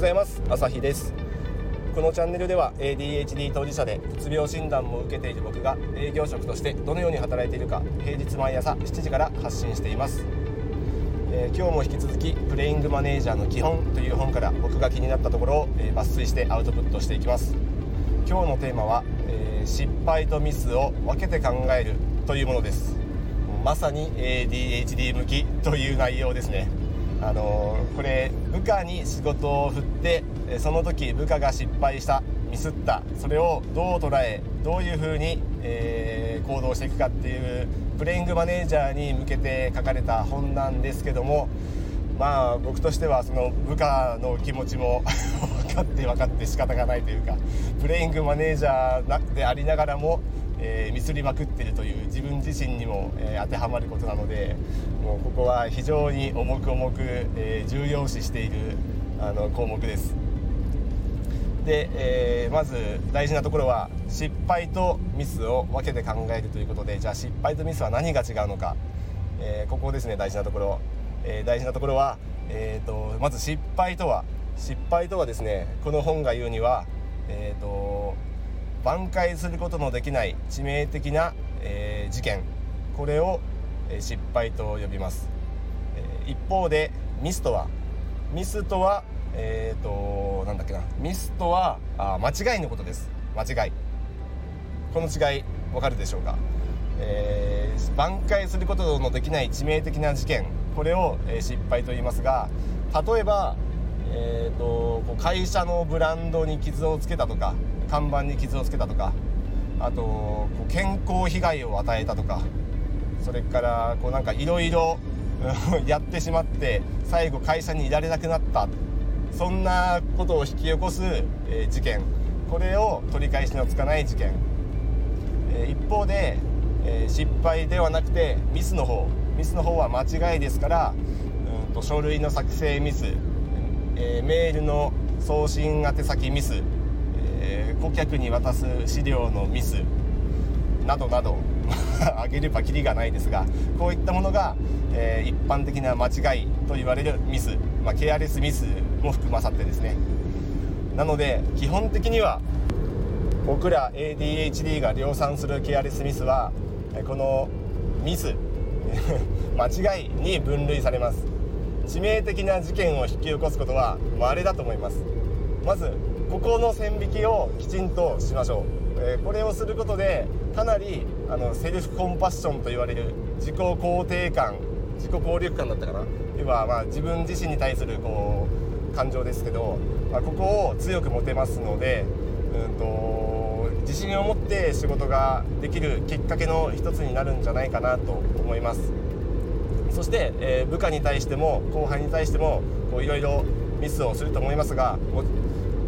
ございます。朝日です。このチャンネルでは ADHD 当事者でうつ病診断も受けている僕が営業職としてどのように働いているか平日毎朝7時から発信しています、えー、今日も引き続きプレイングマネージャーの基本という本から僕が気になったところを、えー、抜粋してアウトプットしていきます。今日のテーマは、えー、失敗とミスを分けて考えるというものです。まさに ADHD 向きという内容ですね。あの、これ部下に仕事を振ってその時部下が失敗したミスったそれをどう捉えどういうふうに、えー、行動していくかっていうプレイングマネージャーに向けて書かれた本なんですけどもまあ僕としてはその部下の気持ちも 分かって分かって仕方がないというかプレイングマネージャーでありながらもえ、ミスりまくってるという自分自身にも、え、当てはまることなのでもうここは非常に重く重く、え、重要視しているあの項目です。で、えまず大事なところは失敗とミスを分けて考えるということでじゃあ失敗とミスは何が違うのか、えここですね大事なところ、え大事なところは、えーと、まず失敗とは失敗とはですねこの本が言うにはえっ、と挽回することのできない致命的な、えー、事件。これを、えー、失敗と呼びます、えー、一方でミスとはミスとはえっ、となんだっけな。ミスとはあ間違いのことです。間違い。この違いわかるでしょうか、えー、挽回することのできない致命的な事件。これを、え失敗と言いますが例えばえーと、こう会社のブランドに傷をつけたとか看板に傷をつけたとかあとこう健康被害を与えたとかそれからこうなんかいろいろやってしまって最後会社にいられなくなった。そんなことを引き起こす、え、事件。これを取り返しのつかない事件、え、一方で、え、失敗ではなくてミスの方。ミスの方は間違いですからうんと書類の作成ミス。え、メールの送信宛先ミス、えー、顧客に渡す資料のミスなどなど あげればきりがないですがこういったものが、えー、一般的な間違いと言われるミス、まあ、ケアレスミスも含まさってですね。なので基本的には僕ら ADHD が量産するケアレスミスはこのミス 間違いに分類されます。致命的な事件を引き起こすことは稀だと思います。まずここの線引きをきちんとしましょう、えー、これをすることでかなりあのセルフコンパッションと言われる自己肯定感自己効力感だったかな？要はまあ自分自身に対するこう感情ですけど、まあ、ここを強く持てますので、うんと自信を持って仕事ができるきっかけの一つになるんじゃないかなと思います。そして、えー、部下に対しても後輩に対してもいろいろミスをすると思いますが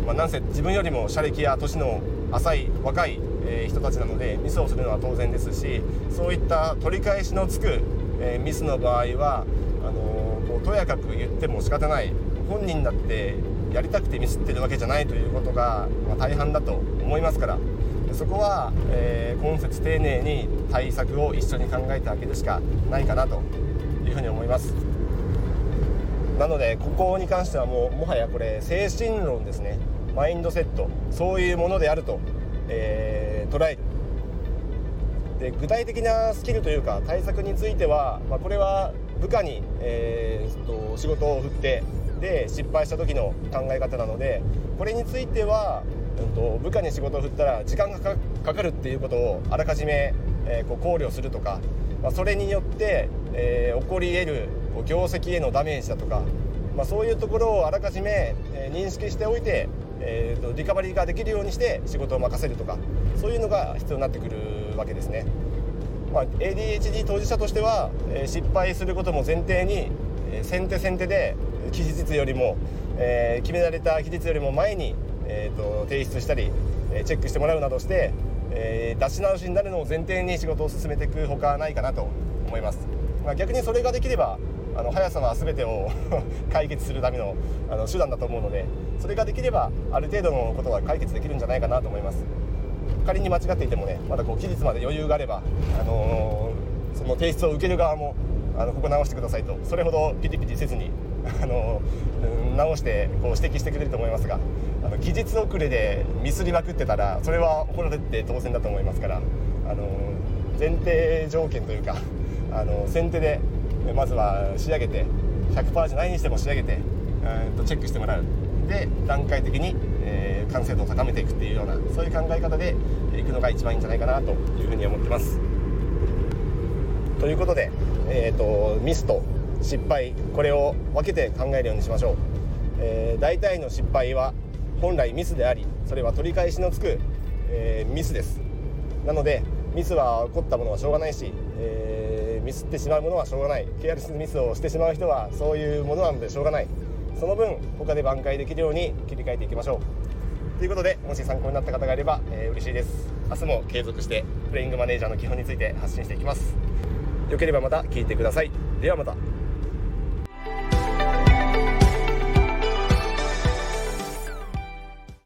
まあ、なんせ自分よりも社歴や年の浅い若い、え、人たちなのでミスをするのは当然ですしそういった取り返しのつく、え、ミスの場合はあのー、こうとやかく言っても仕方ない。本人だってやりたくてミスってるわけじゃないということが、ま、大半だと思いますから。そこは、えー、今節丁寧に対策を一緒に考えてあげるしかないかなというふうに思います。なのでここに関してはもうもはやこれ精神論ですね。マインドセット。そういうものであると、えー、捉える。で具体的なスキルというか対策については、まあ、これは部下に、えー、と仕事を振ってで失敗した時の考え方なのでこれについては、うんと、部下に仕事を振ったら時間がかかるっていうことをあらかじめ、えー、こう考慮するとか、まあ、それによって、えー、起こり得る業績へのダメージだとか、まあ、そういうところをあらかじめ、え、認識しておいて、えーと、リカバリーができるようにして仕事を任せるとかそういうのが必要になってくるわけですね。まあ、ADHD 当事者としては、え、失敗することも前提に、え、先手先手で期日よりも、えー、決められた期日よりも前に、えーと、提出したり、えチェックしてもらうなどして、え出し直しになるのを前提に仕事を進めていくほかないかなと思います。まあ、逆にそれができればあの速さは全てを 解決するためのあの手段だと思うのでそれができればある程度のことは解決できるんじゃないかなと思います。仮に間違っていてもねまだこう期日まで余裕があれば、あのー、その提出を受ける側もあのここ直してくださいとそれほどピリピリせずに、あの直してこう指摘してくれると思いますがあの期日遅れでミスりまくってたらそれは怒られて当然だと思いますからあの前提条件というかあの先手でまずは仕上げて100%じゃないにしても仕上げてとチェックしてもらう。で段階的に、えー、完成度を高めていくっていうようなそういう考え方でいくのが一番いいんじゃないかなというふうに思ってます。ということで、えーと、ミスと失敗これを分けて考えるようにしましょう、えー、大体の失敗は本来ミスでありそれは取り返しのつく、えー、ミスです。なのでミスは起こったものはしょうがないし、ミスってしまうものはしょうがない。ケアレスミスをしてしまう人はそういうものなのでしょうがない。その分他で挽回できるように切り替えていきましょう。ということでもし参考になった方がいれば、えー、嬉しいです。明日も継続してプレイングマネージャーの基本について発信していきます。よければまた聞いてください。ではまた。